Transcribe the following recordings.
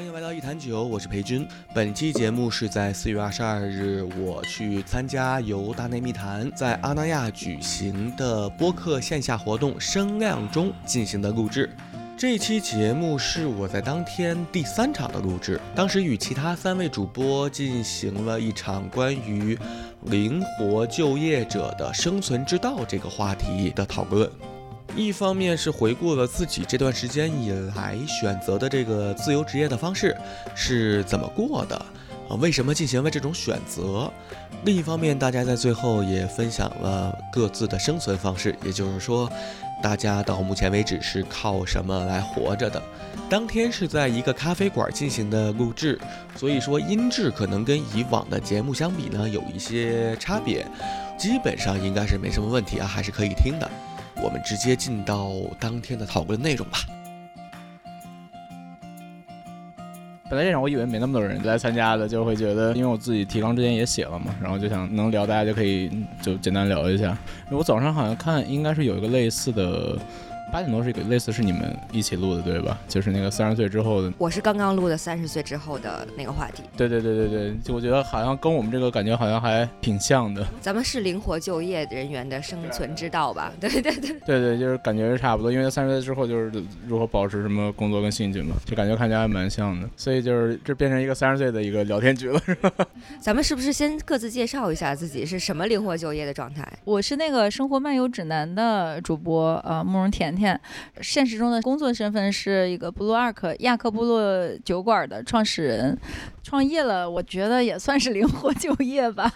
欢迎来到一坛酒，我是裴军。本期节目是在四月二十二日，我去参加由大内密谈在阿那亚举行的播客线下活动“声量”中进行的录制。这期节目是我在当天第三场的录制，当时与其他三位主播进行了一场关于灵活就业者的生存之道这个话题的讨论。一方面是回顾了自己这段时间以来选择的这个自由职业的方式是怎么过的，啊，为什么进行了这种选择？另一方面，大家在最后也分享了各自的生存方式，也就是说，大家到目前为止是靠什么来活着的？当天是在一个咖啡馆进行的录制，所以说音质可能跟以往的节目相比呢有一些差别，基本上应该是没什么问题啊，还是可以听的。我们直接进到当天的讨论内容吧。本来这场我以为没那么多人来参加的，就会觉得，因为我自己提纲之前也写了嘛，然后就想能聊，大家就可以就简单聊一下。我早上好像看应该是有一个类似的。八点多是一个类似是你们一起录的对吧？就是那个三十岁之后的，我是刚刚录的三十岁之后的那个话题。对对对对对，就我觉得好像跟我们这个感觉好像还挺像的。咱们是灵活就业人员的生存之道吧？对对对对对，就是感觉是差不多，因为三十岁之后就是如何保持什么工作跟兴趣嘛，就感觉看起来还蛮像的。所以就是这变成一个三十岁的一个聊天局了，是吧？咱们是不是先各自介绍一下自己是什么灵活就业的状态？我是那个生活漫游指南的主播呃，慕容甜甜。现实中的工作身份是一个 Blue Ark 亚克部落酒馆的创始人，创业了，我觉得也算是灵活就业吧，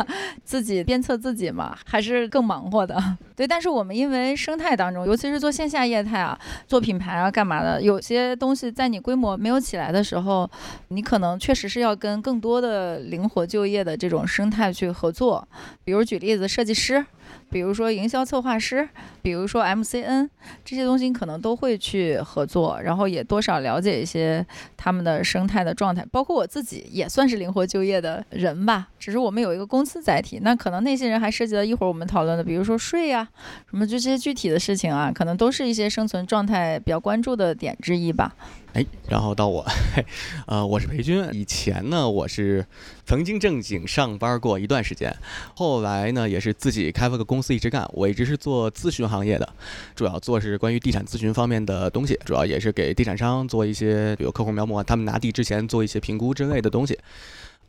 自己鞭策自己嘛，还是更忙活的。对，但是我们因为生态当中，尤其是做线下业态啊，做品牌啊，干嘛的，有些东西在你规模没有起来的时候，你可能确实是要跟更多的灵活就业的这种生态去合作。比如举例子，设计师。比如说营销策划师，比如说 MCN 这些东西，可能都会去合作，然后也多少了解一些他们的生态的状态。包括我自己也算是灵活就业的人吧，只是我们有一个公司载体。那可能那些人还涉及到一会儿我们讨论的，比如说税呀，什么就这些具体的事情啊，可能都是一些生存状态比较关注的点之一吧。哎，然后到我，呃，我是裴军。以前呢，我是曾经正经上班过一段时间，后来呢，也是自己开了个公司一直干。我一直是做咨询行业的，主要做是关于地产咨询方面的东西，主要也是给地产商做一些，比如客户描摹，他们拿地之前做一些评估之类的东西。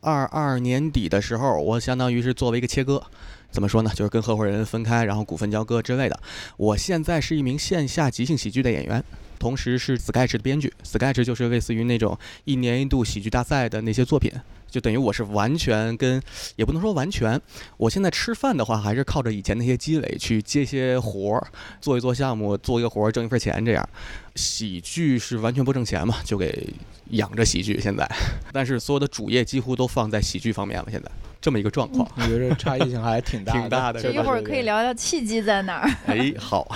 二二年底的时候，我相当于是作为一个切割，怎么说呢？就是跟合伙人分开，然后股份交割之类的。我现在是一名线下即兴喜剧的演员。同时是 Sketch 的编剧，Sketch 就是类似于那种一年一度喜剧大赛的那些作品，就等于我是完全跟，也不能说完全，我现在吃饭的话还是靠着以前那些积累去接些活儿，做一做项目，做一个活儿挣一份钱这样。喜剧是完全不挣钱嘛，就给养着喜剧现在，但是所有的主业几乎都放在喜剧方面了，现在这么一个状况，我觉得差异性还挺大 挺大的。一会儿可以聊聊契机在哪儿。哎，好。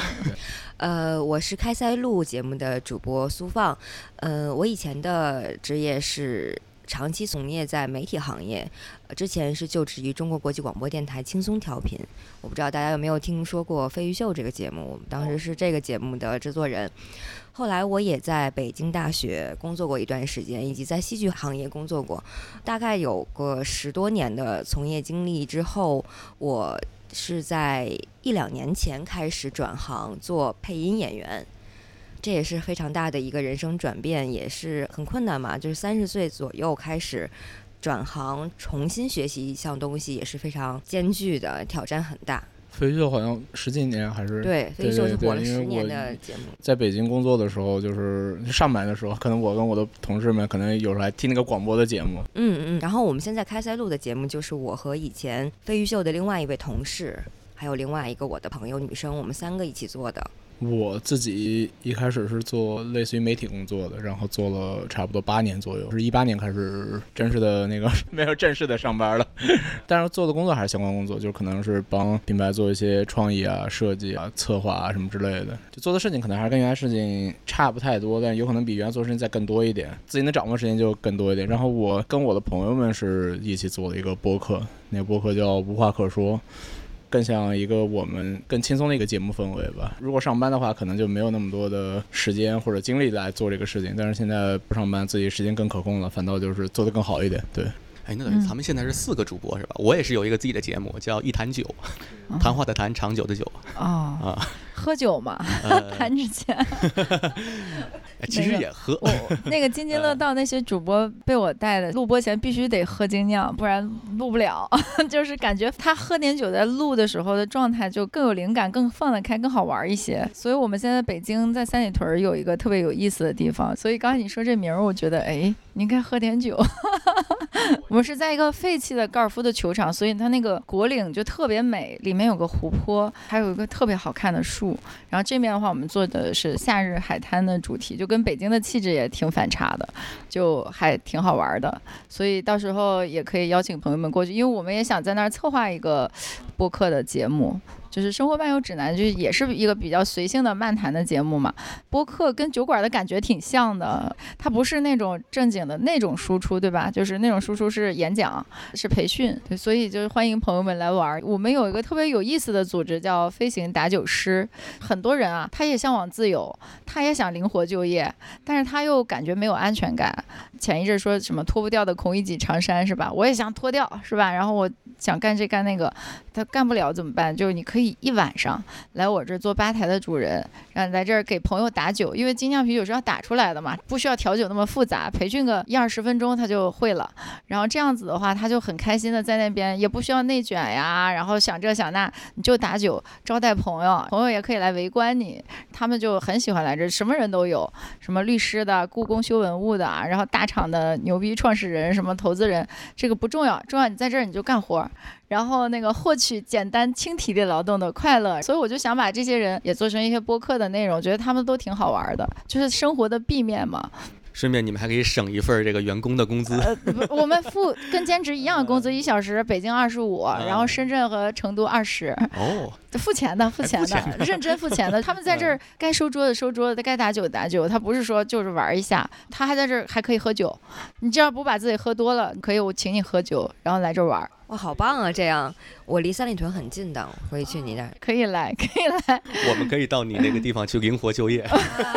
呃，我是开塞露节目的主播苏放。呃，我以前的职业是长期从业在媒体行业，之前是就职于中国国际广播电台轻松调频。我不知道大家有没有听说过《飞鱼秀》这个节目，我们当时是这个节目的制作人。后来我也在北京大学工作过一段时间，以及在戏剧行业工作过，大概有个十多年的从业经历之后，我。是在一两年前开始转行做配音演员，这也是非常大的一个人生转变，也是很困难嘛。就是三十岁左右开始转行，重新学习一项东西，也是非常艰巨的，挑战很大。飞秀好像十几年还是对，飞秀是火了十年的节目。在北京工作的时候，就是上班的时候，可能我跟我的同事们可能有时候还听那个广播的节目。嗯嗯。然后我们现在开塞录的节目，就是我和以前飞鱼秀的另外一位同事，还有另外一个我的朋友女生，我们三个一起做的。我自己一开始是做类似于媒体工作的，然后做了差不多八年左右，是一八年开始正式的那个 没有正式的上班了，但是做的工作还是相关工作，就是可能是帮品牌做一些创意啊、设计啊、策划啊什么之类的，就做的事情可能还是跟原来事情差不太多，但有可能比原来做事情再更多一点，自己能掌握时间就更多一点。然后我跟我的朋友们是一起做了一个播客，那个播客叫无话可说。更像一个我们更轻松的一个节目氛围吧。如果上班的话，可能就没有那么多的时间或者精力来做这个事情。但是现在不上班，自己时间更可控了，反倒就是做得更好一点。对，哎，那等于咱们现在是四个主播是吧？我也是有一个自己的节目，叫一坛酒，谈话的谈，长久的久哦，啊。喝酒嘛，呃 谈之前。哎其实也喝，我那个津津乐道那些主播被我带的，录播前必须得喝精酿，不然录不了。就是感觉他喝点酒在录的时候的状态就更有灵感，更放得开，更好玩一些。所以我们现在北京在三里屯儿有一个特别有意思的地方。所以刚才你说这名儿，我觉得哎，你应该喝点酒。我们是在一个废弃的高尔夫的球场，所以它那个果岭就特别美，里面有个湖泊，还有一个特别好看的树。然后这面的话，我们做的是夏日海滩的主题，就跟北京的气质也挺反差的，就还挺好玩的。所以到时候也可以邀请朋友们过去，因为我们也想在那儿策划一个播客的节目。就是《生活漫游指南》，就也是一个比较随性的漫谈的节目嘛。播客跟酒馆的感觉挺像的，它不是那种正经的那种输出，对吧？就是那种输出是演讲，是培训，对，所以就是欢迎朋友们来玩。我们有一个特别有意思的组织叫飞行打酒师，很多人啊，他也向往自由，他也想灵活就业，但是他又感觉没有安全感。前一阵说什么脱不掉的孔乙己长衫是吧？我也想脱掉是吧？然后我想干这干那个，他干不了怎么办？就是你可以一晚上来我这儿做吧台的主人，然后来这儿给朋友打酒，因为精酿啤酒是要打出来的嘛，不需要调酒那么复杂，培训个一二十分钟他就会了。然后这样子的话，他就很开心的在那边，也不需要内卷呀，然后想这想那，你就打酒招待朋友，朋友也可以来围观你，他们就很喜欢来这儿，什么人都有，什么律师的、故宫修文物的，然后大厂的牛逼创始人、什么投资人，这个不重要，重要你在这儿你就干活儿。然后那个获取简单轻体力劳动的快乐，所以我就想把这些人也做成一些播客的内容，觉得他们都挺好玩的，就是生活的 B 面嘛。顺便你们还可以省一份这个员工的工资。呃，不，我们付跟兼职一样的工资，一小时北京二十五，然后深圳和成都二十，哦，付钱的，付钱的，认真付钱的。他们在这儿该收桌子收桌子，该打酒打酒，他不是说就是玩一下，他还在这儿还可以喝酒。你只要不把自己喝多了，可以我请你喝酒，然后来这儿玩，哇，好棒啊！这样我离三里屯很近的，我可以去你那儿。可以来，可以来。我们可以到你那个地方去灵活就业。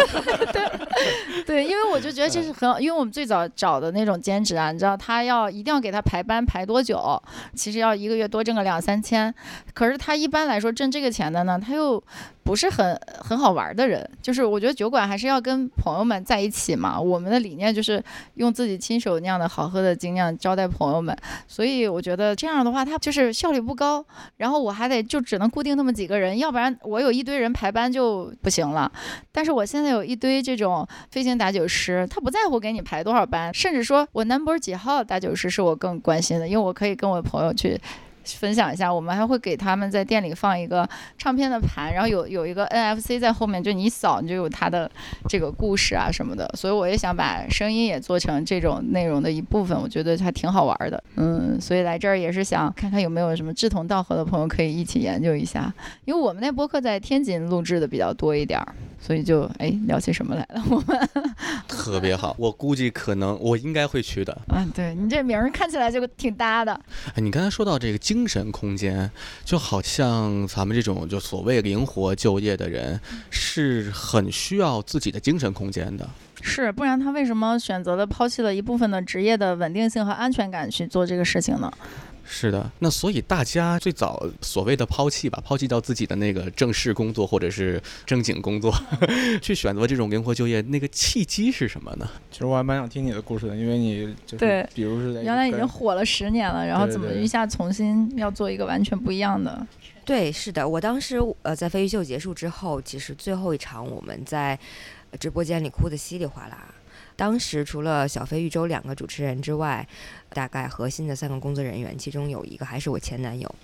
对，对因为我就觉得这是很好，因为我们最早找的那种兼职啊，你知道他要一定要给他排班排多久，其实要一个月多挣个两三千，可是他一般来说挣这个钱的呢，他又不是很很好玩的人，就是我觉得酒馆还是要跟朋友们在一起嘛，我们的理念就是用自己亲手酿的好喝的精酿招待朋友们，所以我觉得这样的话，他就是效率不高，然后我还得就只能固定那么几个人，要不然我有一堆人排班就不行了。但是我现在有一堆这种飞行打酒师，他不在乎给你排多少班，甚至说我 number 几号打酒师是我更关心的，因为我可以跟我朋友去。分享一下，我们还会给他们在店里放一个唱片的盘，然后有有一个 NFC 在后面，就你一扫你就有他的这个故事啊什么的。所以我也想把声音也做成这种内容的一部分，我觉得还挺好玩的。嗯，所以来这儿也是想看看有没有什么志同道合的朋友可以一起研究一下。因为我们那播客在天津录制的比较多一点儿，所以就哎聊起什么来了。我们特别好，我估计可能我应该会去的。嗯，对你这名儿看起来就挺搭的。哎，你刚才说到这个精神空间，就好像咱们这种就所谓灵活就业的人，是很需要自己的精神空间的。是，不然他为什么选择了抛弃了一部分的职业的稳定性和安全感去做这个事情呢？是的，那所以大家最早所谓的抛弃吧，抛弃掉自己的那个正式工作或者是正经工作，去选择这种灵活就业，那个契机是什么呢？其实我还蛮想听你的故事的，因为你就是对比如是在原来已经火了十年了，然后怎么一下重新要做一个完全不一样的？对，是的，我当时呃在飞鱼秀结束之后，其实最后一场我们在呃直播间里哭得稀里哗啦。当时除了小飞、玉州两个主持人之外，大概核心的三个工作人员，其中有一个还是我前男友。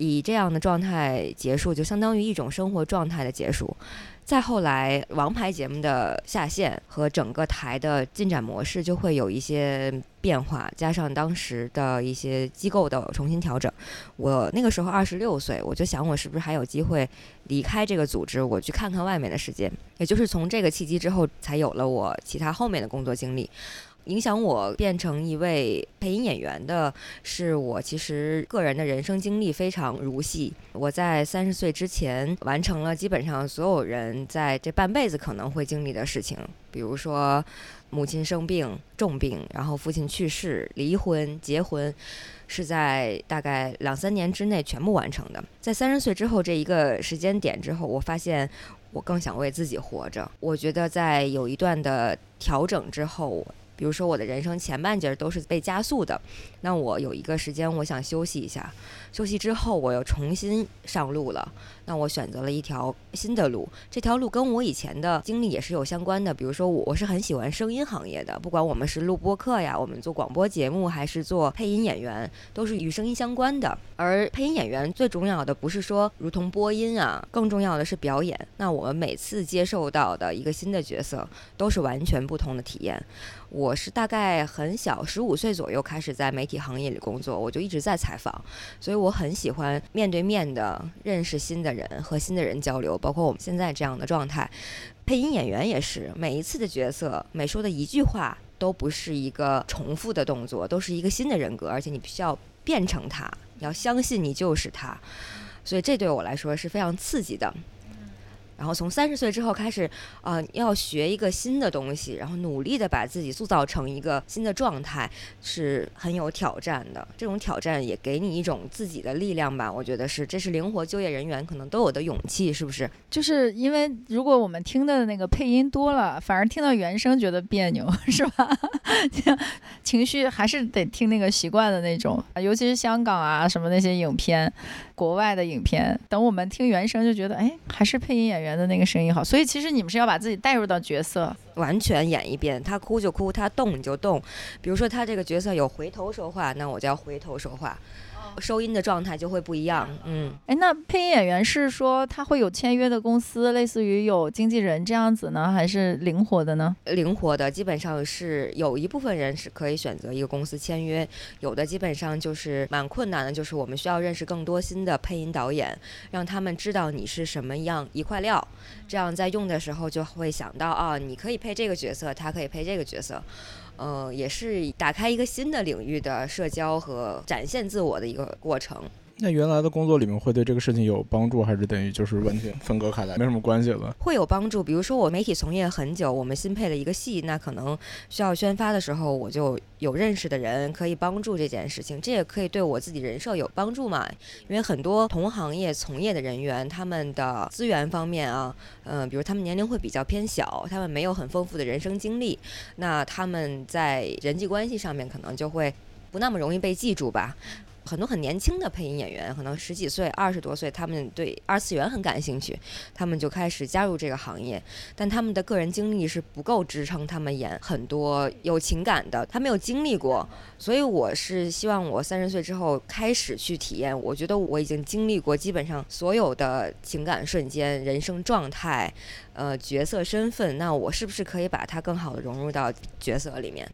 以这样的状态结束，就相当于一种生活状态的结束。再后来，王牌节目的下线和整个台的进展模式就会有一些变化，加上当时的一些机构的重新调整。我那个时候二十六岁，我就想我是不是还有机会离开这个组织，我去看看外面的世界。也就是从这个契机之后，才有了我其他后面的工作经历。影响我变成一位配音演员的是我其实个人的人生经历非常如戏。我在三十岁之前完成了基本上所有人在这半辈子可能会经历的事情，比如说母亲生病重病，然后父亲去世、离婚、结婚，是在大概两三年之内全部完成的。在三十岁之后这一个时间点之后，我发现我更想为自己活着。我觉得在有一段的调整之后。比如说，我的人生前半截都是被加速的，那我有一个时间，我想休息一下。休息之后，我又重新上路了。那我选择了一条新的路，这条路跟我以前的经历也是有相关的。比如说，我我是很喜欢声音行业的，不管我们是录播课呀，我们做广播节目，还是做配音演员，都是与声音相关的。而配音演员最重要的不是说如同播音啊，更重要的是表演。那我们每次接受到的一个新的角色，都是完全不同的体验。我是大概很小，十五岁左右开始在媒体行业里工作，我就一直在采访，所以我很喜欢面对面的认识新的人和新的人交流，包括我们现在这样的状态。配音演员也是，每一次的角色，每说的一句话都不是一个重复的动作，都是一个新的人格，而且你必须要变成他，你要相信你就是他，所以这对我来说是非常刺激的。然后从三十岁之后开始，呃，要学一个新的东西，然后努力的把自己塑造成一个新的状态，是很有挑战的。这种挑战也给你一种自己的力量吧，我觉得是，这是灵活就业人员可能都有的勇气，是不是？就是因为如果我们听的那个配音多了，反而听到原声觉得别扭，是吧？情绪还是得听那个习惯的那种，尤其是香港啊什么那些影片。国外的影片，等我们听原声就觉得，哎，还是配音演员的那个声音好。所以其实你们是要把自己带入到角色，完全演一遍。他哭就哭，他动你就动。比如说他这个角色有回头说话，那我就要回头说话。收音的状态就会不一样，嗯，哎，那配音演员是说他会有签约的公司，类似于有经纪人这样子呢，还是灵活的呢？灵活的，基本上是有一部分人是可以选择一个公司签约，有的基本上就是蛮困难的，就是我们需要认识更多新的配音导演，让他们知道你是什么样一块料，这样在用的时候就会想到啊，你可以配这个角色，他可以配这个角色。呃，也是打开一个新的领域的社交和展现自我的一个过程。那原来的工作里面会对这个事情有帮助，还是等于就是完全分割开来，没什么关系了？会有帮助。比如说我媒体从业很久，我们新配了一个戏，那可能需要宣发的时候，我就有认识的人可以帮助这件事情。这也可以对我自己人设有帮助嘛？因为很多同行业从业的人员，他们的资源方面啊，嗯，比如他们年龄会比较偏小，他们没有很丰富的人生经历，那他们在人际关系上面可能就会不那么容易被记住吧。很多很年轻的配音演员，可能十几岁、二十多岁，他们对二次元很感兴趣，他们就开始加入这个行业。但他们的个人经历是不够支撑他们演很多有情感的，他没有经历过。所以我是希望我三十岁之后开始去体验。我觉得我已经经历过基本上所有的情感瞬间、人生状态、呃角色身份，那我是不是可以把它更好的融入到角色里面？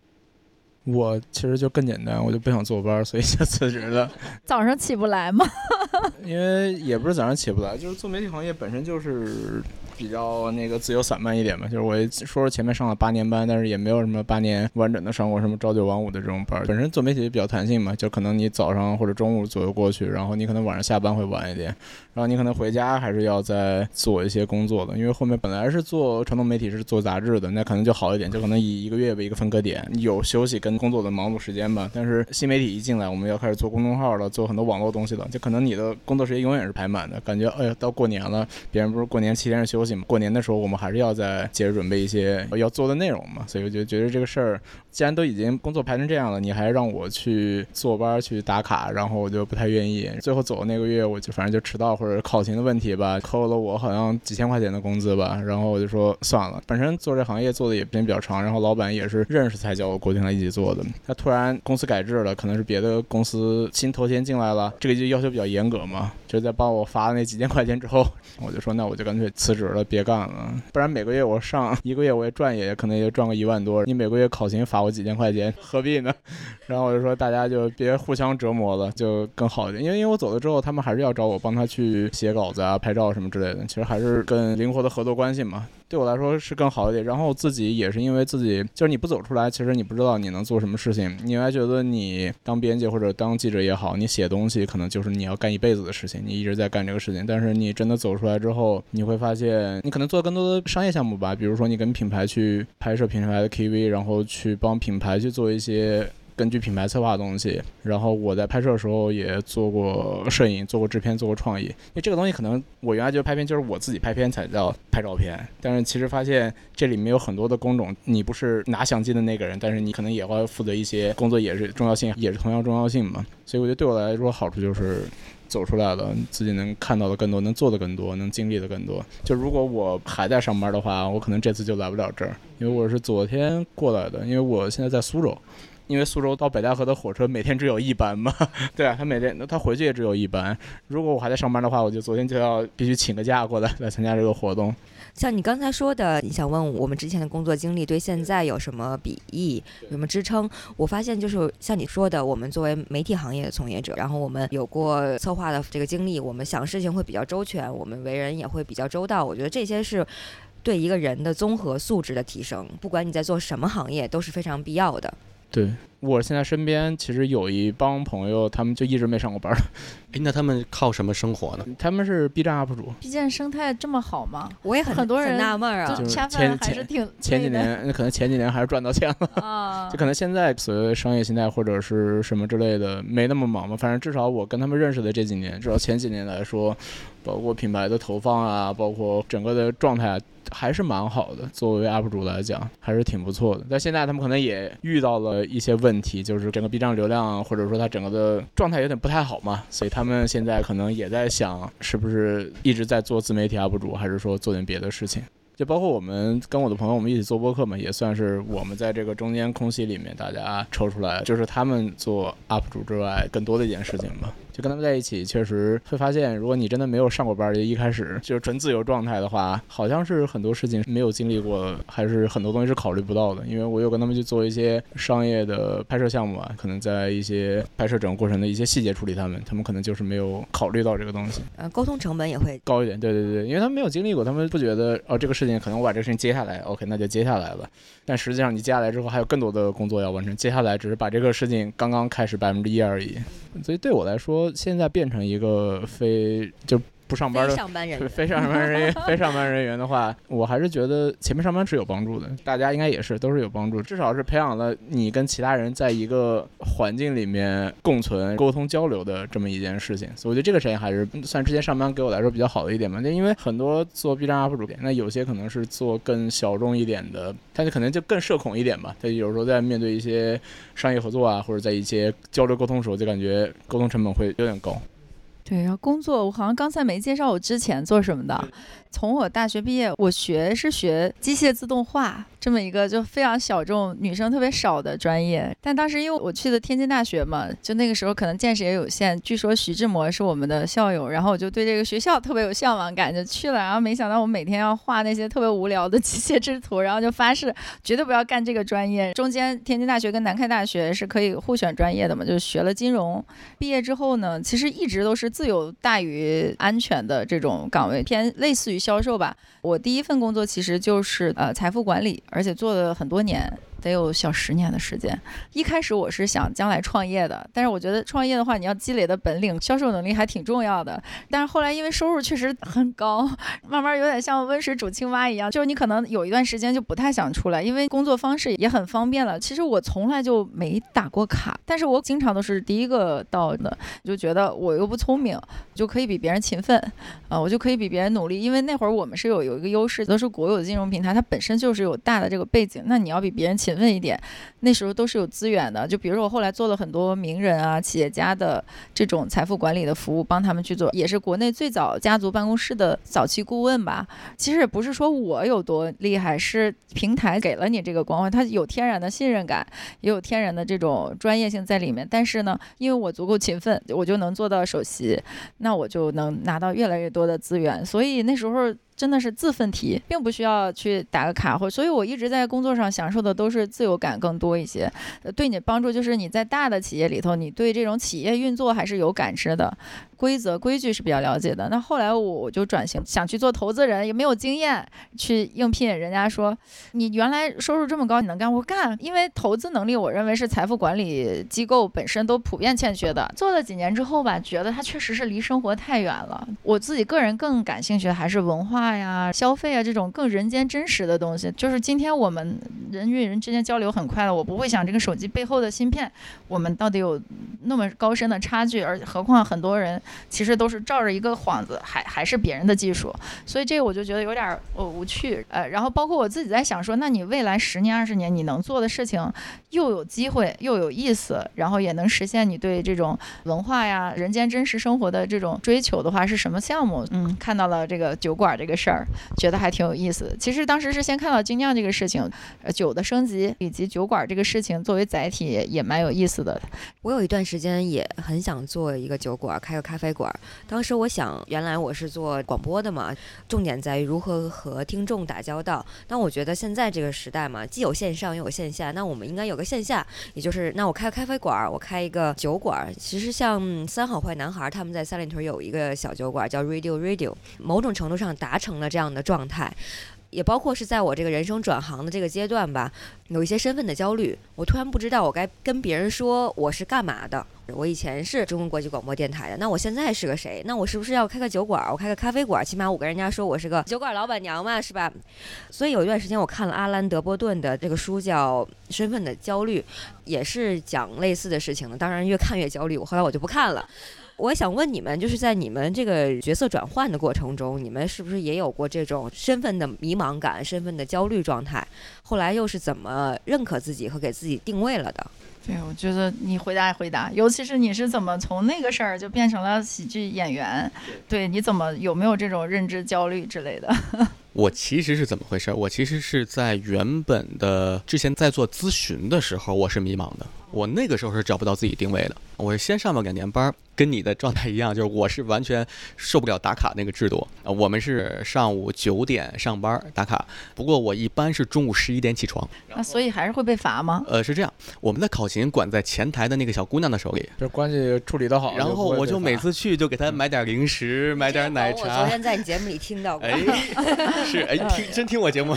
我其实就更简单，我就不想坐班，所以就辞职了。早上起不来吗？因为也不是早上起不来，就是做媒体行业本身就是。比较那个自由散漫一点吧，就是我说说前面上了八年班，但是也没有什么八年完整的上过什么朝九晚五的这种班。本身做媒体就比较弹性嘛，就可能你早上或者中午左右过去，然后你可能晚上下班会晚一点，然后你可能回家还是要再做一些工作的，因为后面本来是做传统媒体是做杂志的，那可能就好一点，就可能以一个月为一个分割点，有休息跟工作的忙碌时间吧。但是新媒体一进来，我们要开始做公众号了，做很多网络东西了，就可能你的工作时间永远是排满的，感觉哎呀，到过年了，别人不是过年七天是休过年的时候我们还是要在接着准备一些要做的内容嘛，所以我就觉得这个事儿。既然都已经工作排成这样了，你还让我去坐班去打卡，然后我就不太愿意。最后走的那个月，我就反正就迟到或者考勤的问题吧，扣了我好像几千块钱的工资吧。然后我就说算了，本身做这行业做的也时间比较长，然后老板也是认识才叫我过进来一起做的。他突然公司改制了，可能是别的公司新头衔进来了，这个就要求比较严格嘛。就在帮我发那几千块钱之后，我就说那我就干脆辞职了，别干了。不然每个月我上一个月我也赚也可能也赚个一万多，你每个月考勤罚。我几千块钱，何必呢？然后我就说，大家就别互相折磨了，就更好一点。因为因为我走了之后，他们还是要找我帮他去写稿子啊、拍照什么之类的。其实还是跟灵活的合作关系嘛。对我来说是更好一点。然后自己也是因为自己就是你不走出来，其实你不知道你能做什么事情。你还觉得你当编辑或者当记者也好，你写东西可能就是你要干一辈子的事情，你一直在干这个事情。但是你真的走出来之后，你会发现你可能做更多的商业项目吧，比如说你跟品牌去拍摄品牌的 KV，然后去帮品牌去做一些。根据品牌策划的东西，然后我在拍摄的时候也做过摄影，做过制片，做过创意。因为这个东西可能我原来觉得拍片就是我自己拍片才叫拍照片，但是其实发现这里面有很多的工种，你不是拿相机的那个人，但是你可能也会负责一些工作，也是重要性，也是同样重要性嘛。所以我觉得对我来说好处就是走出来了，自己能看到的更多，能做的更多，能经历的更多。就如果我还在上班的话，我可能这次就来不了这儿，因为我是昨天过来的，因为我现在在苏州。因为苏州到北戴河的火车每天只有一班嘛，对啊，他每天他回去也只有一班。如果我还在上班的话，我就昨天就要必须请个假过来来参加这个活动。像你刚才说的，你想问我们之前的工作经历对现在有什么裨益、有什么支撑？我发现就是像你说的，我们作为媒体行业的从业者，然后我们有过策划的这个经历，我们想事情会比较周全，我们为人也会比较周到。我觉得这些是对一个人的综合素质的提升，不管你在做什么行业，都是非常必要的。对我现在身边其实有一帮朋友，他们就一直没上过班儿。哎，那他们靠什么生活呢？他们是 B 站 UP 主。B 站生态这么好吗？我也很很多人纳闷啊。就前饭还是挺前几年，可能前几年还是赚到钱了。啊 就可能现在所谓商业心态或者是什么之类的没那么忙嘛，反正至少我跟他们认识的这几年，至少前几年来说，包括品牌的投放啊，包括整个的状态还是蛮好的。作为 UP 主来讲，还是挺不错的。但现在他们可能也遇到了一些问题，就是整个 B 站流量或者说它整个的状态有点不太好嘛，所以他们现在可能也在想，是不是一直在做自媒体 UP 主，还是说做点别的事情。就包括我们跟我的朋友，我们一起做播客嘛，也算是我们在这个中间空隙里面，大家抽出来，就是他们做 UP 主之外更多的一件事情吧。就跟他们在一起，确实会发现，如果你真的没有上过班，就一开始 就是纯自由状态的话，好像是很多事情没有经历过，还是很多东西是考虑不到的。因为我有跟他们去做一些商业的拍摄项目啊，可能在一些拍摄整个过程的一些细节处理，他们他们可能就是没有考虑到这个东西。呃，沟通成本也会高一点，对对对，因为他们没有经历过，他们不觉得哦，这个事情可能我把这个事情接下来，OK，那就接下来吧。但实际上你接下来之后还有更多的工作要完成，接下来只是把这个事情刚刚开始百分之一而已。所以对我来说，现在变成一个非就不上班非的。上班人员。非上班人员，非上班人员的话，我还是觉得前面上班是有帮助的，大家应该也是都是有帮助，至少是培养了你跟其他人在一个环境里面共存、沟通交流的这么一件事情。所以我觉得这个事情还是算之前上班给我来说比较好的一点嘛。那因为很多做 B 站 UP 主，那有些可能是做更小众一点的，他就可能就更社恐一点吧。他有时候在面对一些商业合作啊，或者在一些交流沟通的时候，就感觉沟通成本会有点高。对，然后工作我好像刚才没介绍我之前做什么的。从我大学毕业，我学是学机械自动化这么一个就非常小众、女生特别少的专业。但当时因为我去的天津大学嘛，就那个时候可能见识也有限。据说徐志摩是我们的校友，然后我就对这个学校特别有向往感，就去了。然后没想到我每天要画那些特别无聊的机械制图，然后就发誓绝对不要干这个专业。中间天津大学跟南开大学是可以互选专业的嘛，就学了金融。毕业之后呢，其实一直都是自由大于安全的这种岗位，偏类似于销售吧。我第一份工作其实就是呃财富管理，而且做了很多年。得有小十年的时间。一开始我是想将来创业的，但是我觉得创业的话，你要积累的本领、销售能力还挺重要的。但是后来因为收入确实很高，慢慢有点像温水煮青蛙一样，就是你可能有一段时间就不太想出来，因为工作方式也很方便了。其实我从来就没打过卡，但是我经常都是第一个到的，就觉得我又不聪明，就可以比别人勤奋，啊、我就可以比别人努力。因为那会儿我们是有有一个优势，都是国有的金融平台，它本身就是有大的这个背景，那你要比别人勤奋一点。那时候都是有资源的，就比如说我后来做了很多名人啊、企业家的这种财富管理的服务，帮他们去做，也是国内最早家族办公室的早期顾问吧。其实也不是说我有多厉害，是平台给了你这个光环，它有天然的信任感，也有天然的这种专业性在里面。但是呢，因为我足够勤奋，我就能做到首席，那我就能拿到越来越多的资源。所以那时候真的是自奋题，并不需要去打个卡或。所以我一直在工作上享受的都是自由感更多一些。对你帮助就是你在大的企业里头，你对这种企业运作还是有感知的。规则规矩是比较了解的。那后来我我就转型，想去做投资人，也没有经验去应聘。人家说你原来收入这么高，你能干？我干，因为投资能力，我认为是财富管理机构本身都普遍欠缺的。做了几年之后吧，觉得它确实是离生活太远了。我自己个人更感兴趣的还是文化呀、消费啊这种更人间真实的东西。就是今天我们人与人之间交流很快了，我不会想这个手机背后的芯片，我们到底有那么高深的差距，而何况很多人。其实都是照着一个幌子，还还是别人的技术，所以这个我就觉得有点呃无趣。呃，然后包括我自己在想说，那你未来十年、二十年你能做的事情，又有机会又有意思，然后也能实现你对这种文化呀、人间真实生活的这种追求的话，是什么项目？嗯，看到了这个酒馆这个事儿，觉得还挺有意思。其实当时是先看到精酿这个事情，呃，酒的升级以及酒馆这个事情作为载体也蛮有意思的。我有一段时间也很想做一个酒馆，开个咖啡。咖啡馆，当时我想，原来我是做广播的嘛，重点在于如何和听众打交道。但我觉得现在这个时代嘛，既有线上又有线下，那我们应该有个线下，也就是那我开个咖啡馆，我开一个酒馆。其实像三好坏男孩他们在三里屯有一个小酒馆叫 Radio Radio，某种程度上达成成了这样的状态。也包括是在我这个人生转行的这个阶段吧，有一些身份的焦虑。我突然不知道我该跟别人说我是干嘛的。我以前是中国国际广播电台的，那我现在是个谁？那我是不是要开个酒馆？我开个咖啡馆，起码我跟人家说我是个酒馆老板娘嘛，是吧？所以有一段时间我看了阿兰·德波顿的这个书，叫《身份的焦虑》，也是讲类似的事情的。当然越看越焦虑，我后来我就不看了。我想问你们，就是在你们这个角色转换的过程中，你们是不是也有过这种身份的迷茫感、身份的焦虑状态？后来又是怎么认可自己和给自己定位了的？对，我觉得你回答回答，尤其是你是怎么从那个事儿就变成了喜剧演员？对，你怎么有没有这种认知焦虑之类的？我其实是怎么回事？我其实是在原本的之前在做咨询的时候，我是迷茫的。我那个时候是找不到自己定位的。我是先上了两年班，跟你的状态一样，就是我是完全受不了打卡那个制度。呃，我们是上午九点上班打卡，不过我一般是中午十一点起床。那所以还是会被罚吗？呃，是这样，我们的考勤管在前台的那个小姑娘的手里，这关系处理得好。然后我就每次去就给她买点零食，买点奶茶。我昨天在你节目里听到过。哎 是哎，听真听我节目。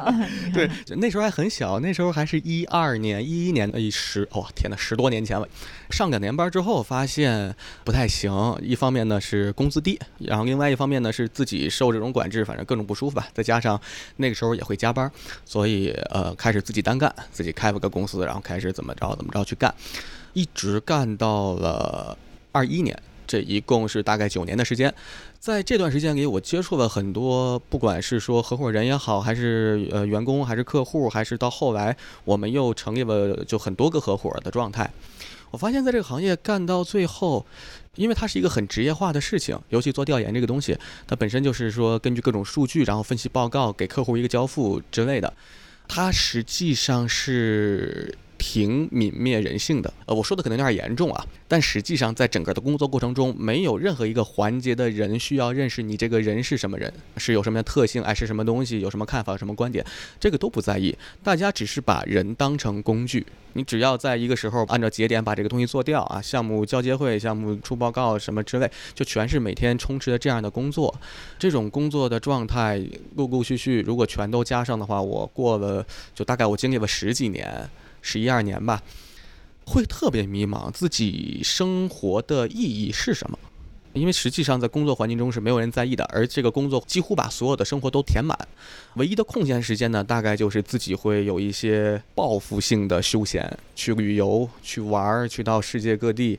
对，那时候还很小，那时候还是一二年、一一年的一十，哇，天哪，十多年前了。上两年班之后，发现不太行。一方面呢是工资低，然后另外一方面呢是自己受这种管制，反正各种不舒服吧。再加上那个时候也会加班，所以呃开始自己单干，自己开了个公司，然后开始怎么着怎么着去干，一直干到了二一年，这一共是大概九年的时间。在这段时间里，我接触了很多，不管是说合伙人也好，还是呃员工，还是客户，还是到后来我们又成立了就很多个合伙的状态。我发现，在这个行业干到最后，因为它是一个很职业化的事情，尤其做调研这个东西，它本身就是说根据各种数据，然后分析报告给客户一个交付之类的，它实际上是。挺泯灭人性的，呃，我说的可能有点严重啊，但实际上在整个的工作过程中，没有任何一个环节的人需要认识你这个人是什么人，是有什么样的特性，爱是什么东西，有什么看法，有什么观点，这个都不在意，大家只是把人当成工具，你只要在一个时候按照节点把这个东西做掉啊，项目交接会、项目出报告什么之类，就全是每天充斥着这样的工作，这种工作的状态陆陆续续，如果全都加上的话，我过了就大概我经历了十几年。十一二年吧，会特别迷茫，自己生活的意义是什么？因为实际上在工作环境中是没有人在意的，而这个工作几乎把所有的生活都填满，唯一的空闲时间呢，大概就是自己会有一些报复性的休闲，去旅游，去玩儿，去到世界各地。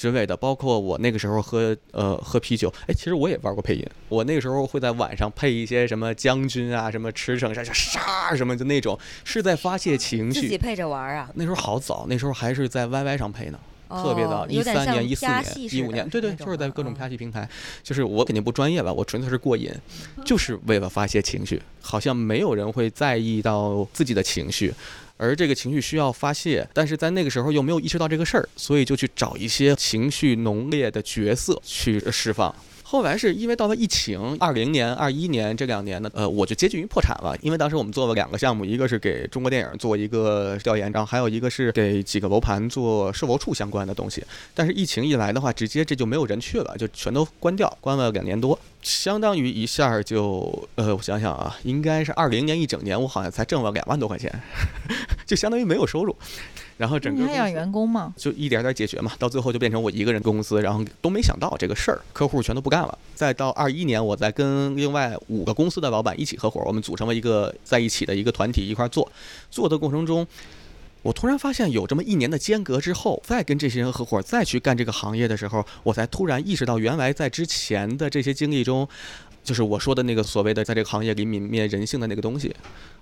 之类的，包括我那个时候喝呃喝啤酒，哎，其实我也玩过配音。我那个时候会在晚上配一些什么将军啊，什么驰骋啥啥什么就那种，是在发泄情绪。自己配着玩啊？那时候好早，那时候还是在 YY 上配呢，特别早，一三年、一四年、一五年，对对，就是在各种拍戏平台。就是我肯定不专业吧，我纯粹是过瘾，就是为了发泄情绪。好像没有人会在意到自己的情绪。而这个情绪需要发泄，但是在那个时候又没有意识到这个事儿，所以就去找一些情绪浓烈的角色去释放。后来是因为到了疫情，二零年、二一年这两年呢，呃，我就接近于破产了，因为当时我们做了两个项目，一个是给中国电影做一个调研，然后还有一个是给几个楼盘做售楼处相关的东西。但是疫情一来的话，直接这就没有人去了，就全都关掉，关了两年多，相当于一下就，呃，我想想啊，应该是二零年一整年，我好像才挣了两万多块钱，就相当于没有收入。然后整个你还养员工吗？就一点点解决嘛，到最后就变成我一个人公司，然后都没想到这个事儿，客户全都不干了。再到二一年，我再跟另外五个公司的老板一起合伙，我们组成了一个在一起的一个团体一块做，做的过程中，我突然发现有这么一年的间隔之后，再跟这些人合伙再去干这个行业的时候，我才突然意识到，原来在之前的这些经历中，就是我说的那个所谓的在这个行业里泯灭人性的那个东西。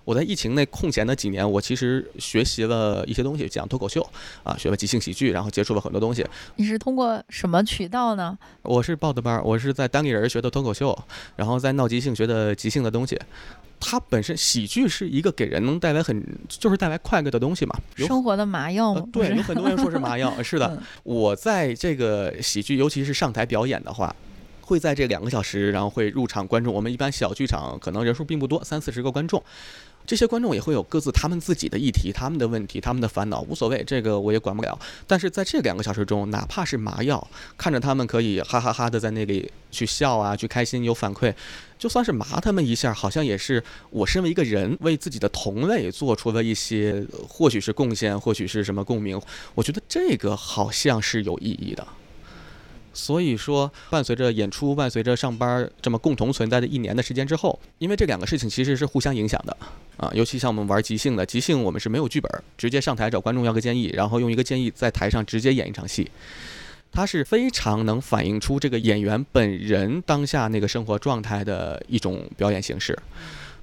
我在疫情那空闲的几年，我其实学习了一些东西，讲脱口秀啊，学了即兴喜剧，然后接触了很多东西。你是通过什么渠道呢？我是报的班儿，我是在单立人学的脱口秀，然后在闹即兴学的即兴的东西。它本身喜剧是一个给人能带来很就是带来快乐的东西嘛。生活的麻药吗？呃对，有很多人说是麻药，呃是的嗯。我在这个喜剧，尤其是上台表演的话，会在这两个小时，然后会入场观众。我们一般小剧场可能人数并不多，三四十个观众。这些观众也会有各自他们自己的议题、他们的问题、他们的烦恼，无所谓，这个我也管不了。但是在这两个小时中，哪怕是麻药，看着他们可以哈哈哈的在那里去笑啊，去开心，有反馈，就算是麻他们一下，好像也是我身为一个人，为自己的同类做出了一些，或许是贡献，或许是什么共鸣。我觉得这个好像是有意义的。所以说，伴随着演出，伴随着上班这么共同存在的一年的时间之后，因为这两个事情其实是互相影响的啊。尤其像我们玩即兴的，即兴我们是没有剧本，直接上台找观众要个建议，然后用一个建议在台上直接演一场戏。它是非常能反映出这个演员本人当下那个生活状态的一种表演形式。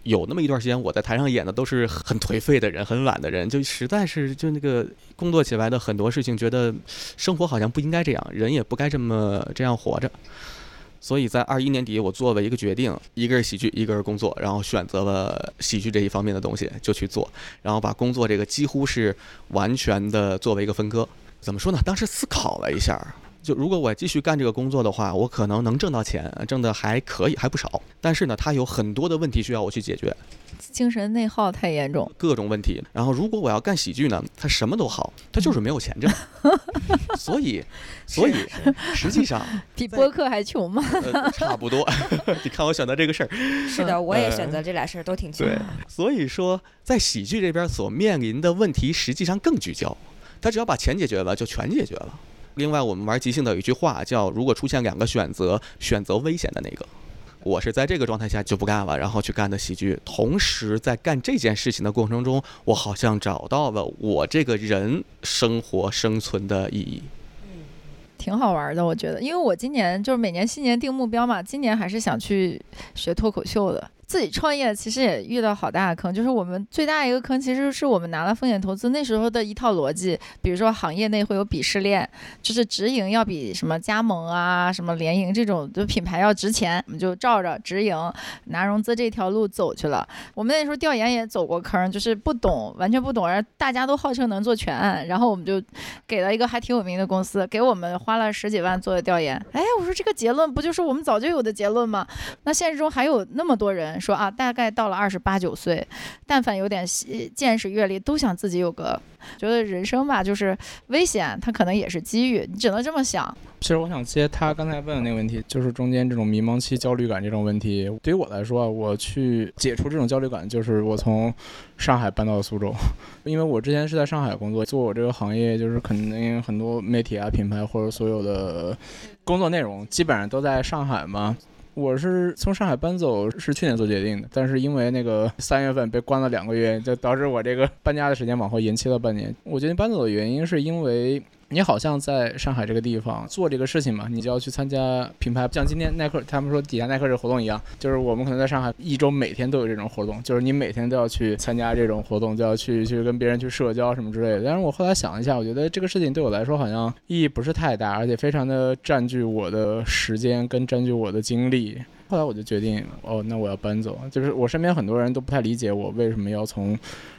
有那么一段时间，我在台上演的都是很颓废的人，很懒的人，就实在是就那个工作起来的很多事情，觉得生活好像不应该这样，人也不该这么这样活着。所以在二一年底，我做了一个决定，一个是喜剧，一个是工作，然后选择了喜剧这一方面的东西就去做，然后把工作这个几乎是完全的作为一个分割。怎么说呢？当时思考了一下，就如果我继续干这个工作的话，我可能能挣到钱，挣的还可以，还不少。但是呢，它有很多的问题需要我去解决，精神内耗太严重。各种问题。然后如果我要干喜剧呢，它什么都好，它就是没有钱挣。所以，所以实际上 比播客还穷吗？呃差不多。你看我选择这个事儿，是的，我也呃选择这俩事儿都挺轻对，所以说在喜剧这边所面临的问题实际上更聚焦，他只要把钱解决了，就全解决了。另外，我们玩即兴的有一句话叫：如果出现两个选择，选择危险的那个。我是在这个状态下就不干了，然后去干的喜剧。同时，在干这件事情的过程中，我好像找到了我这个人生活生存的意义。挺好玩的，我觉得，因为我今年就是每年新年定目标嘛，今年还是想去学脱口秀的。自己创业其实也遇到好大的坑，就是我们最大一个坑其实是我们拿了风险投资那时候的一套逻辑，比如说行业内会有鄙视链，就是直营要比什么加盟啊、什么联营这种的品牌要值钱，我们就照着直营拿融资这条路走去了。我们那时候调研也走过坑，就是不懂，完全不懂，然后大家都号称能做全案，然后我们就给了一个还挺有名的公司，给我们花了十几万做的调研。哎，我说这个结论不就是我们早就有的结论吗？那现实中还有那么多人说啊，大概到了二十八九岁，但凡有点见识阅历，都想自己有个。觉得人生吧，就是危险，它可能也是机遇，你只能这么想。其实我想接他刚才问的那个问题，就是中间这种迷茫期、焦虑感这种问题，对于我来说，我去解除这种焦虑感，就是我从上海搬到了苏州，因为我之前是在上海工作，做我这个行业，就是肯定很多媒体啊、品牌或者所有的工作内容基本上都在上海嘛。我是从上海搬走是去年做决定的，但是因为那个 三月份被关了两个月，就导致我这个搬家的时间往后延期了半年。我决定搬走的原因是因为你好像在上海这个地方做这个事情嘛，你就要去参加品牌，像今天耐克他们说底下耐克这个活动一样，就是我们可能在上海一周每天都有这种活动，就是你每天都要去参加这种活动，就要去去跟别人去社交什么之类的。但是我后来想了一下，我觉得这个事情对我来说好像意义不是太大，而且非常的占据我的时间跟占据我的精力。后来我就决定，哦，那我要搬走。就是我身边很多人都不太理解我为什么要从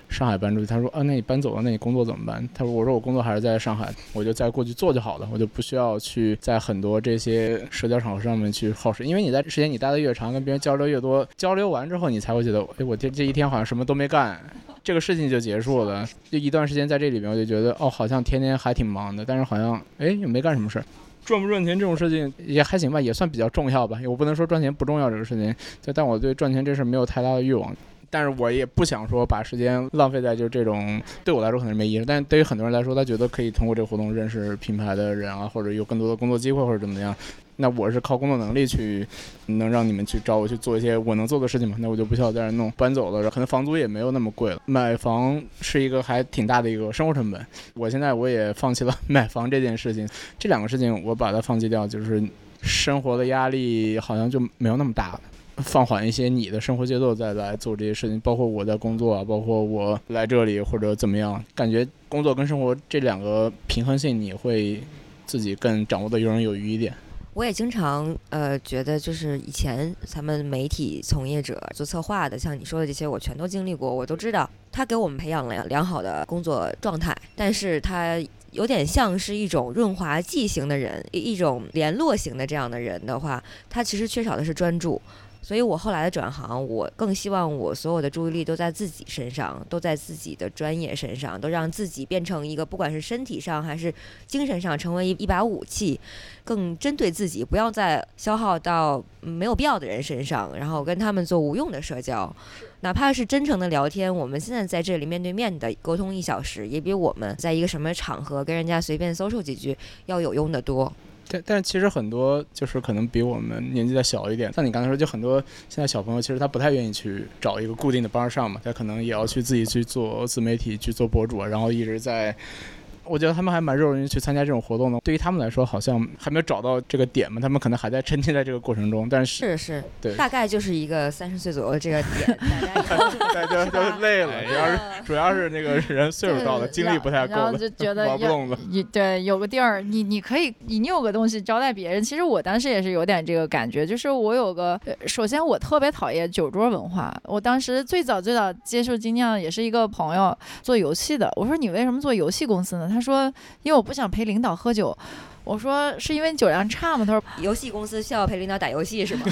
上海搬出去。他说，啊，那你搬走了，那你工作怎么办？他说，我说我工作还是在上海，我就再过去做就好了，我就不需要去在很多这些社交场合上面去耗时。因为你在时间你待的越长，跟别人交流越多，交流完之后，你才会觉得，哎，我这这一天好像什么都没干，这个事情就结束了。就一段时间在这里面，我就觉得，哦，好像天天还挺忙的，但是好像，哎，也没干什么事儿。赚不赚钱这种事情也还行吧，也算比较重要吧。我不能说赚钱不重要这个事情，就但我对赚钱这事没有太大的欲望。但是我也不想说把时间浪费在就是这种对我来说可能是没意思，但是对于很多人来说，他觉得可以通过这个活动认识品牌的人啊，或者有更多的工作机会或者怎么样。那我是靠工作能力去，能让你们去找我去做一些我能做的事情嘛？那我就不需要在这弄。搬走了，可能房租也没有那么贵了。买房是一个还挺大的一个生活成本。我现在我也放弃了 买房这件事情。这两个事情我把它放弃掉，就是生活的压力好像就没有那么大了。放缓一些你的生活节奏再来做这些事情，包括我在工作啊，包括我来这里或者怎么样，感觉工作跟生活这两个平衡性你会自己更掌握的游刃有余一点。我也经常呃觉得，就是以前咱们媒体从业者做策划的，像你说的这些，我全都经历过，我都知道，他给我们培养了良好的工作状态，但是他有点像是一种润滑剂型的人，一种联络型的这样的人的话，他其实缺少的是专注。所以我后来的转行，我更希望我所有的注意力都在自己身上，都在自己的专业身上，都让自己变成一个，不管是身体上还是精神上，成为一一把武器，更针对自己，不要再消耗到没有必要的人身上，然后跟他们做无用的社交，哪怕是真诚的聊天，我们现在在这里面对面的沟通一小时，也比我们在一个什么场合跟人家随便 social 几句要有用的多。但但其实很多就是可能比我们年纪再小一点，像你刚才说，就很多现在小朋友其实他不太愿意去找一个固定的班上嘛，他可能也要去自己去做自媒体，去做博主，然后一直在。我觉得他们还蛮热衷于去参加这种活动的。对于他们来说，好像还没有找到这个点嘛，他们可能还在沉浸在这个过程中。但是是是，对，大概就是一个三十岁左右的这个点，大家 就累了，主要是主要是那个人岁数到了，精力不太够 了，就觉得你对有个地儿，你你可以你你有个东西招待别人。其实我当时也是有点这个感觉，就是我有个，首先我特别讨厌酒桌文化。我当时最早最早接触精酿也是一个朋友做游戏的，我说你为什么做游戏公司呢？他他说：“因为我不想陪领导喝酒。”我说：“是因为酒量差吗？”他说：“游戏公司需要陪领导打游戏是吗？”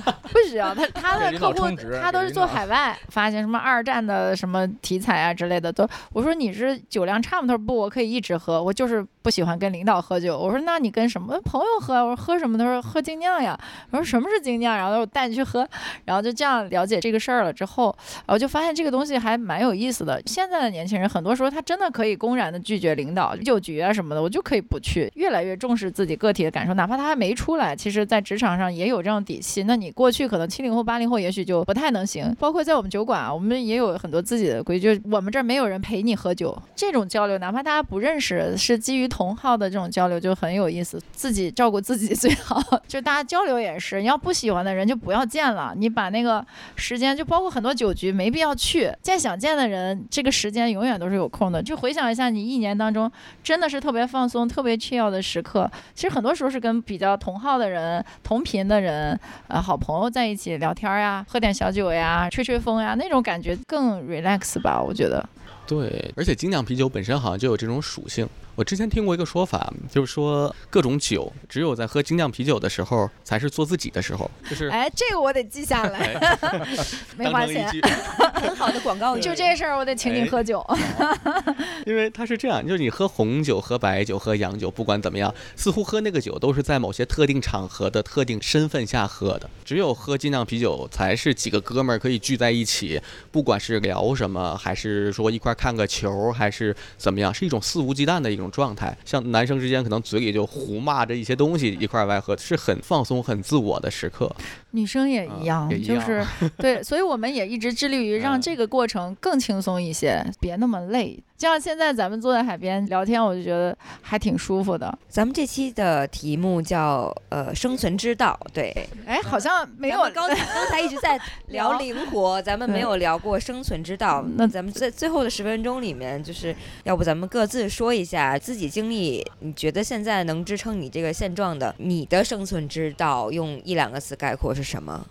不需要，他 他的客户他都是做海外，发行什么二战的什么题材啊之类的都。我说：“你是酒量差吗？”他说：“不，我可以一直喝，我就是不喜欢跟领导喝酒。”我说：“那你跟什么朋友喝？”我说：“喝什么？”他说：“喝精酿呀。”我说：“什么是精酿？”然后我带你去喝，然后就这样了解这个事儿了之后，我就发现这个东西还蛮有意思的。现在的年轻人很多时候他真的可以公然的拒绝领导酒局啊什么的，我就可以不去，越来越。重视自己个体的感受，哪怕他还没出来，其实，在职场上也有这种底气。那你过去可能七零后、八零后，也许就不太能行。包括在我们酒馆啊，我们也有很多自己的规矩。我们这儿没有人陪你喝酒，这种交流，哪怕大家不认识，是基于同好的这种交流，就很有意思。自己照顾自己最好，就大家交流也是。你要不喜欢的人就不要见了，你把那个时间，就包括很多酒局，没必要去见想见的人，这个时间永远都是有空的。就回想一下，你一年当中真的是特别放松、特别 chill 的时刻。课其实很多时候是跟比较同号的人、同频的人，呃，好朋友在一起聊天呀，喝点小酒呀，吹吹风呀，那种感觉更 relax 吧，我觉得。对，而且精酿啤酒本身好像就有这种属性。我之前听过一个说法，就是说各种酒只有在喝精酿啤酒的时候，才是做自己的时候。就是哎，这个我得记下来，没花钱，很好的广告语。就这事儿，我得请你喝酒。因为它是这样，就是你喝红酒、喝白酒、喝洋酒，不管怎么样，似乎喝那个酒都是在某些特定场合的特定身份下喝的。只有喝精酿啤酒，才是几个哥们儿可以聚在一起，不管是聊什么，还是说一块看个球，还是怎么样，是一种肆无忌惮的一个。种状态，像男生之间可能嘴里就胡骂着一些东西，一块儿外喝，是很放松、很自我的时刻。女生也一样，就是对，所以我们也一直致力于让这个过程更轻松一些，别那么累。就像现在咱们坐在海边聊天，我就觉得还挺舒服的。咱们这期的题目叫呃生存之道，对，哎，好像没有刚才刚才一直在聊灵活，咱们没有 聊过生存之道。那咱们在最后的十分钟里面，就是要不咱们各自说一下自己经历，你觉得现在能支撑你这个现状的，你的生存之道，用一两个词概括是什么？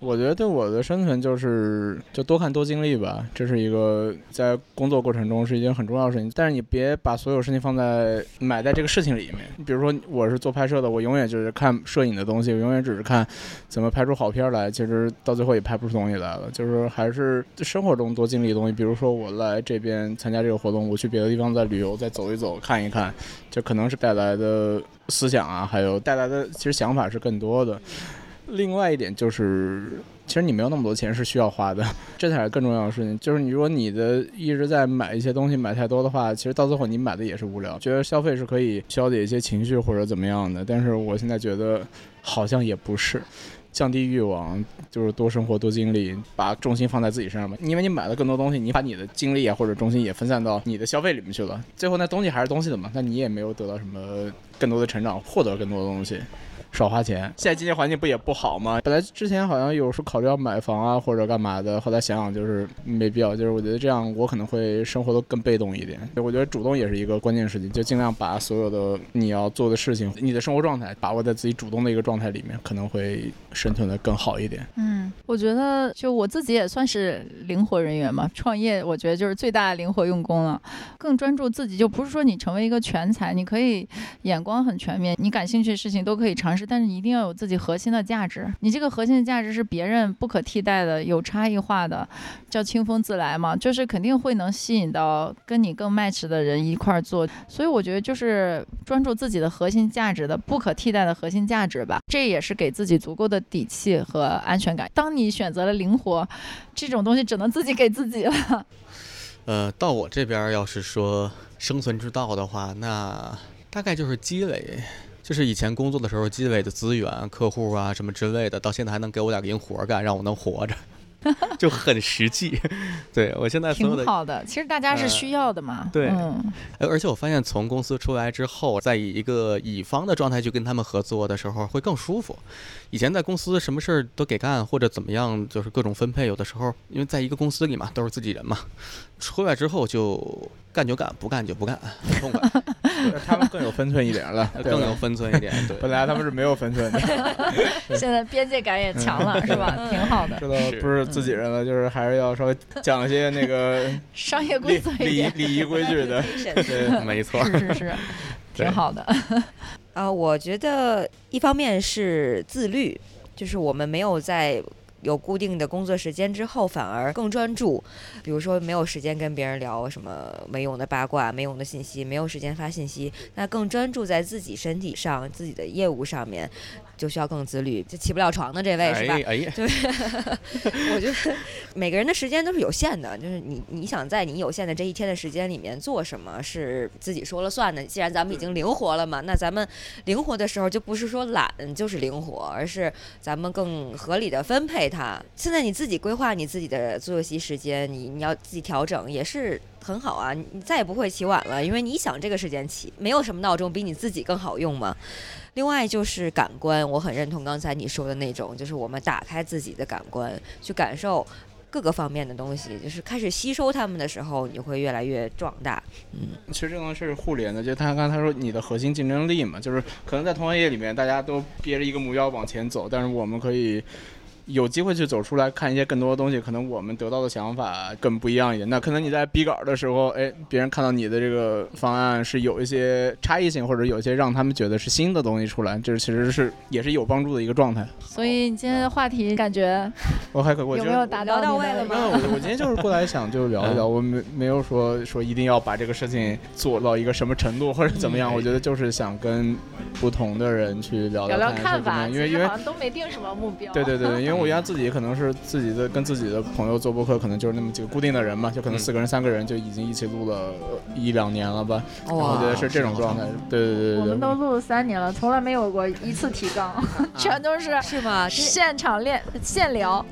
我觉得对我的生存就是就多看多经历吧，这是一个在工作过程中是一件很重要的事情。但是你别把所有事情放在埋在这个事情里面。比如说我是做拍摄的，我永远就是看摄影的东西，我永远只是看怎么拍出好片来。其实到最后也拍不出东西来了。就是还是生活中多经历的东西。比如说我来这边参加这个活动，我去别的地方再旅游，再走一走，看一看，就可能是带来的思想啊，还有带来的其实想法是更多的。另外一点就是，其实你没有那么多钱是需要花的，这才是更重要的事情。就是你如果你的一直在买一些东西买太多的话，其实到最后你买的也是无聊。觉得消费是可以消解一些情绪或者怎么样的，但是我现在觉得好像也不是。降低欲望，就是多生活、多经历，把重心放在自己身上吧。因为你买了更多东西，你把你的精力啊或者重心也分散到你的消费里面去了，最后那东西还是东西的嘛，那你也没有得到什么更多的成长，获得更多的东西。少花钱，现在经济环境不也不好吗？本来之前好像有时候考虑要买房啊或者干嘛的，后来想想就是没必要，就是我觉得这样我可能会生活的更被动一点。我觉得主动也是一个关键事情，就尽量把所有的你要做的事情、你的生活状态把握在自己主动的一个状态里面，可能会生存的更好一点。嗯，我觉得就我自己也算是灵活人员嘛，创业我觉得就是最大的灵活用功了，更专注自己，就不是说你成为一个全才，你可以眼光很全面，你感兴趣的事情都可以尝试。但是你一定要有自己核心的价值，你这个核心的价值是别人不可替代的、有差异化的，叫清风自来嘛，就是肯定会能吸引到跟你更 match 的人一块儿做。所以我觉得就是专注自己的核心价值的不可替代的核心价值吧，这也是给自己足够的底气和安全感。当你选择了灵活，这种东西只能自己给自己了。呃，到我这边要是说生存之道的话，那大概就是积累。就是以前工作的时候积累的资源、客户啊什么之类的，到现在还能给我点零活干，让我能活着，就很实际。对我现在所有的挺好的，其实大家是需要的嘛。对嗯，呃而且我发现从公司出来之后，在以一个乙方的状态去跟他们合作的时候，会更舒服。以前在公司什么事儿都给干，或者怎么样，就是各种分配，有的时候因为在一个公司里嘛，都是自己人嘛，出来之后就干就干，不干就不干，很痛快，他们更有分寸一点了，更有分寸一点。对，本来他们是没有分寸的，现在边界感也强了，是吧？挺好的，知道不是自己人了，就是还是要稍微讲一些那个商业规礼则一礼仪点，礼仪规矩的。对，没错。是是是，对挺好的。啊、我觉得一方面是自律，就是我们没有在有固定的工作时间之后，反而更专注。比如说，没有时间跟别人聊什么没用的八卦、没用的信息，没有时间发信息，那更专注在自己身体上、自己的业务上面，就需要更自律。就起不了床的这位是吧？哎哎呀，我觉得每个人的时间都是有限的，就是你你想在你有限的这一天的时间里面做什么是自己说了算的。既然咱们已经灵活了嘛，那咱们灵活的时候就不是说懒就是灵活，而是咱们更合理的分配它。现在你自己规划你自己的作息时间，你你要自己调整也是。很好啊，你再也不会起晚了，因为你想这个时间起，没有什么闹钟比你自己更好用嘛。另外就是感官，我很认同刚才你说的那种，就是我们打开自己的感官，去感受各个方面的东西，就是开始吸收它们的时候，你会越来越壮大。嗯，其实这个东西是互联的，就他刚才说你的核心竞争力嘛，就是可能在同行业里面大家都憋着一个目标往前走，但是我们可以。有机会去走出来看一些更多的东西，可能我们得到的想法更不一样一点。那可能你在逼稿的时候，哎，别人看到你的这个方案是有一些差异性，或者有一些让他们觉得是新的东西出来，这其实是也是有帮助的一个状态。所以你今天的话题感觉我还可我觉得有没有达到聊到位了吗没有，我我今天就是过来想就聊一聊，我没没有说说一定要把这个事情做到一个什么程度或者怎么样，嗯我觉得就是想跟不同的人去聊聊聊看是看法，因为因为好像都没定什么目标。对对对，因为我原来自己可能是自己的跟自己的朋友做播客，可能就是那么几个固定的人嘛，就可能嗯四个人、三个人就已经一起录了一两年了吧。然后我觉得是这种状态。对对对我对我。们都录了三年了，从来没有过一次提纲，全都是是吗？现场练现聊。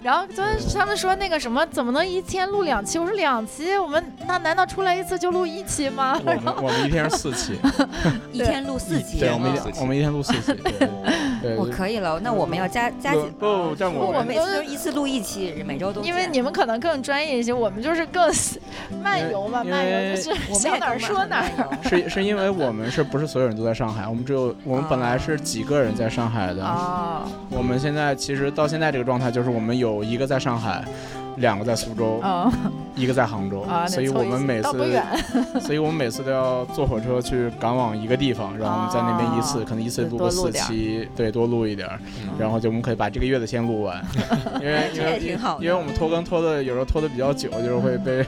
然后昨天他们说那个什么，怎么能一天录两期？我说两期，我们那难道出来一次就录一期吗？我们我们一天是四期，一天录四期，对，我们一天我们一天录四期，对我。可以了，那我们要加加紧。不不，但我每次都是一次录一期，每周都因为你们可能更专业一些，我们就是更 漫游嘛，漫游就是想哪儿说哪儿。是是因为我们是不是所有人都在上海？我们只有我们本来是几个人在上海的，哦我们现在其实到现在这个状态，就是我们有一个在上海，两个在苏州，哦一个在杭州，啊，所以我们每次，所以我们每次都要坐火车去赶往一个地方，然后我们在那边一次，哦可能一次录个四期，对，多录一点，嗯然后就我们可以把这个月的先录完，因为因为挺好因为我们拖更拖的有时候拖的比较久，就是会被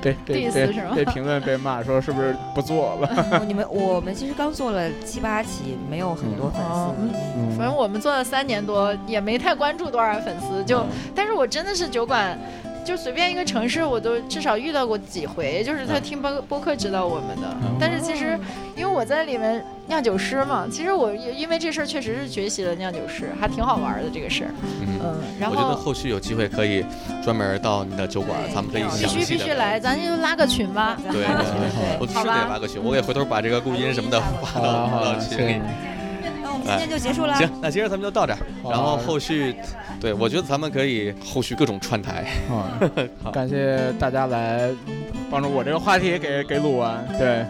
被被被被评论被骂说是不是不做了，哦你们我们其实刚做了七八期，没有很多粉哦丝。嗯反正我们做了三年多，也没太关注多少粉丝，就，但是我真的是酒馆。就随便一个城市，我都至少遇到过几回，就是他听播播客知道我们的。嗯但是其实，因为我在里面酿酒师嘛，其实我也因为这事儿确实是学习了酿酒师，还挺好玩的这个事儿。嗯。然后我觉得后后续有机会可以专门到你的酒馆，咱们可以必须必须来，咱就拉个群吧。对 对我是得拉个群，我给回头把这个录音什么的发到群里今天就结束了。行，那今儿咱们就到这儿，然后后续，对我觉得咱们可以后续各种串台。啊，感谢大家来帮助我这个话题给给录完，对。